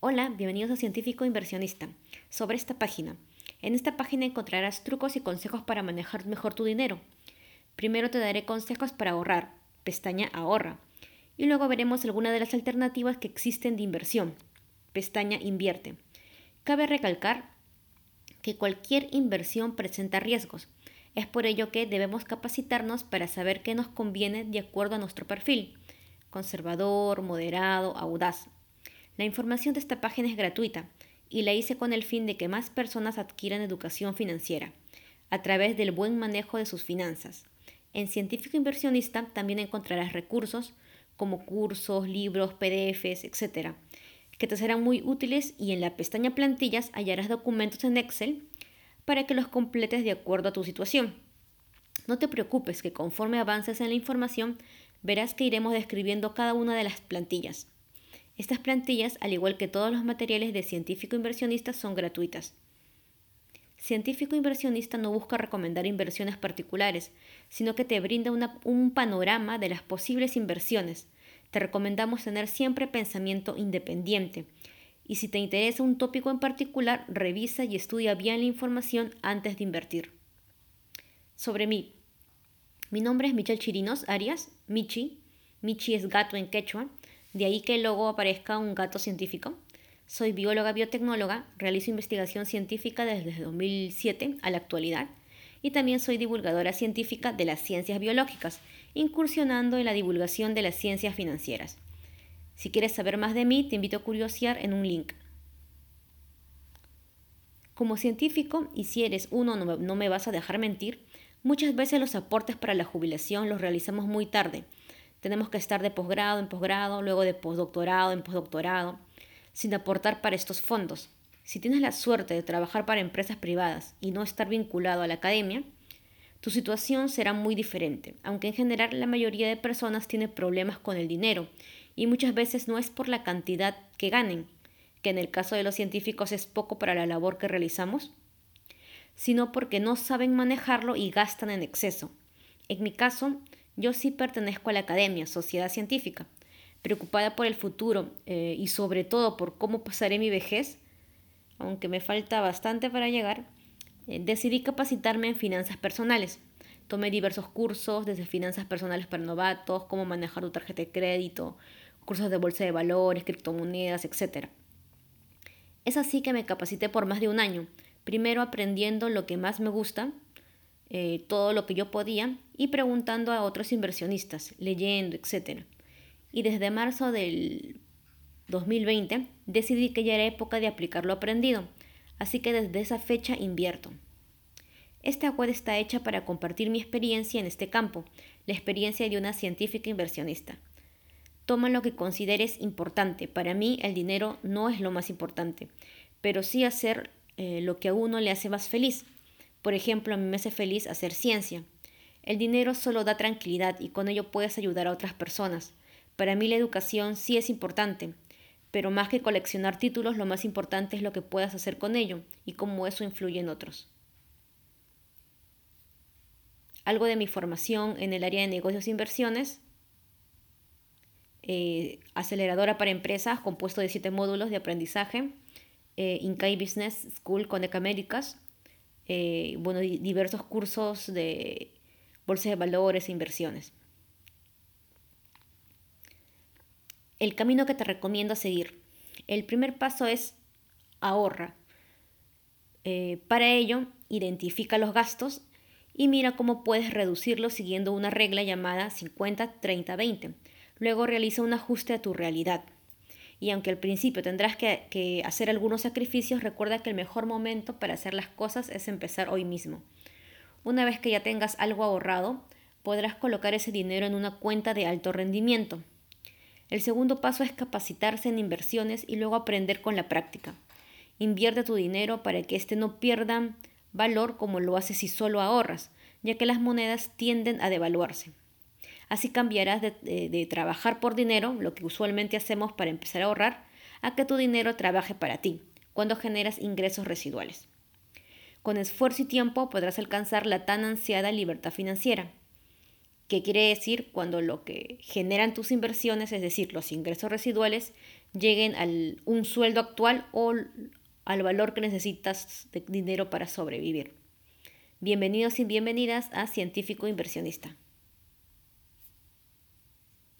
Hola, bienvenidos a Científico Inversionista. Sobre esta página. En esta página encontrarás trucos y consejos para manejar mejor tu dinero. Primero te daré consejos para ahorrar, pestaña Ahorra. Y luego veremos algunas de las alternativas que existen de inversión, pestaña Invierte. Cabe recalcar que cualquier inversión presenta riesgos. Es por ello que debemos capacitarnos para saber qué nos conviene de acuerdo a nuestro perfil, conservador, moderado, audaz. La información de esta página es gratuita y la hice con el fin de que más personas adquieran educación financiera a través del buen manejo de sus finanzas. En Científico Inversionista también encontrarás recursos como cursos, libros, PDFs, etc., que te serán muy útiles y en la pestaña Plantillas hallarás documentos en Excel para que los completes de acuerdo a tu situación. No te preocupes que conforme avances en la información verás que iremos describiendo cada una de las plantillas. Estas plantillas, al igual que todos los materiales de científico inversionista, son gratuitas. Científico inversionista no busca recomendar inversiones particulares, sino que te brinda un panorama de las posibles inversiones. Te recomendamos tener siempre pensamiento independiente. Y si te interesa un tópico en particular, revisa y estudia bien la información antes de invertir. Sobre mí. Mi nombre es Michelle Chirinos Arias, Michi. Michi es gato en quechua. De ahí que luego aparezca un gato científico. Soy bióloga biotecnóloga, realizo investigación científica desde 2007 a la actualidad y también soy divulgadora científica de las ciencias biológicas, incursionando en la divulgación de las ciencias financieras. Si quieres saber más de mí, te invito a curiosear en un link. Como científico, y si eres uno no me, vas a dejar mentir, muchas veces los aportes para la jubilación los realizamos muy tarde, tenemos que estar de posgrado en posgrado, luego de postdoctorado en postdoctorado, sin aportar para estos fondos. Si tienes la suerte de trabajar para empresas privadas y no estar vinculado a la academia, tu situación será muy diferente, aunque en general la mayoría de personas tiene problemas con el dinero y muchas veces no es por la cantidad que ganen, que en el caso de los científicos es poco para la labor que realizamos, sino porque no saben manejarlo y gastan en exceso. En mi caso, yo sí pertenezco a la academia, sociedad científica, preocupada por el futuro eh, y sobre todo por cómo pasaré mi vejez, aunque me falta bastante para llegar, eh, decidí capacitarme en finanzas personales. Tomé diversos cursos, desde finanzas personales para novatos, cómo manejar tu tarjeta de crédito, cursos de bolsa de valores, criptomonedas, etc. Es así que me capacité por más de un año, primero aprendiendo lo que más me gusta, eh, todo lo que yo podía y preguntando a otros inversionistas, leyendo, etc. Y desde marzo del 2020 decidí que ya era época de aplicar lo aprendido, así que desde esa fecha invierto. Esta web está hecha para compartir mi experiencia en este campo, la experiencia de una científica inversionista. Toma lo que consideres importante. Para mí el dinero no es lo más importante, pero sí hacer eh, lo que a uno le hace más feliz. Por ejemplo, a mí me hace feliz hacer ciencia. El dinero solo da tranquilidad y con ello puedes ayudar a otras personas. Para mí la educación sí es importante, pero más que coleccionar títulos, lo más importante es lo que puedas hacer con ello y cómo eso influye en otros. Algo de mi formación en el área de negocios e inversiones. Eh, aceleradora para empresas compuesto de siete módulos de aprendizaje. Eh, Incai Business School con Américas eh, bueno, diversos cursos de bolsa de valores e inversiones. El camino que te recomiendo seguir. El primer paso es ahorra. Eh, para ello, identifica los gastos y mira cómo puedes reducirlos siguiendo una regla llamada 50-30-20. Luego realiza un ajuste a tu realidad y aunque al principio tendrás que, hacer algunos sacrificios, recuerda que el mejor momento para hacer las cosas es empezar hoy mismo. Una vez que ya tengas algo ahorrado, podrás colocar ese dinero en una cuenta de alto rendimiento. El segundo paso es capacitarse en inversiones y luego aprender con la práctica. Invierte tu dinero para que éste no pierda valor como lo hace si solo ahorras, ya que las monedas tienden a devaluarse. Así cambiarás de, trabajar por dinero, lo que usualmente hacemos para empezar a ahorrar, a que tu dinero trabaje para ti, cuando generas ingresos residuales. Con esfuerzo y tiempo podrás alcanzar la tan ansiada libertad financiera. ¿Qué quiere decir cuando lo que generan tus inversiones, es decir, los ingresos residuales, lleguen al un sueldo actual o al valor que necesitas de dinero para sobrevivir. Bienvenidos y bienvenidas a Científico Inversionista.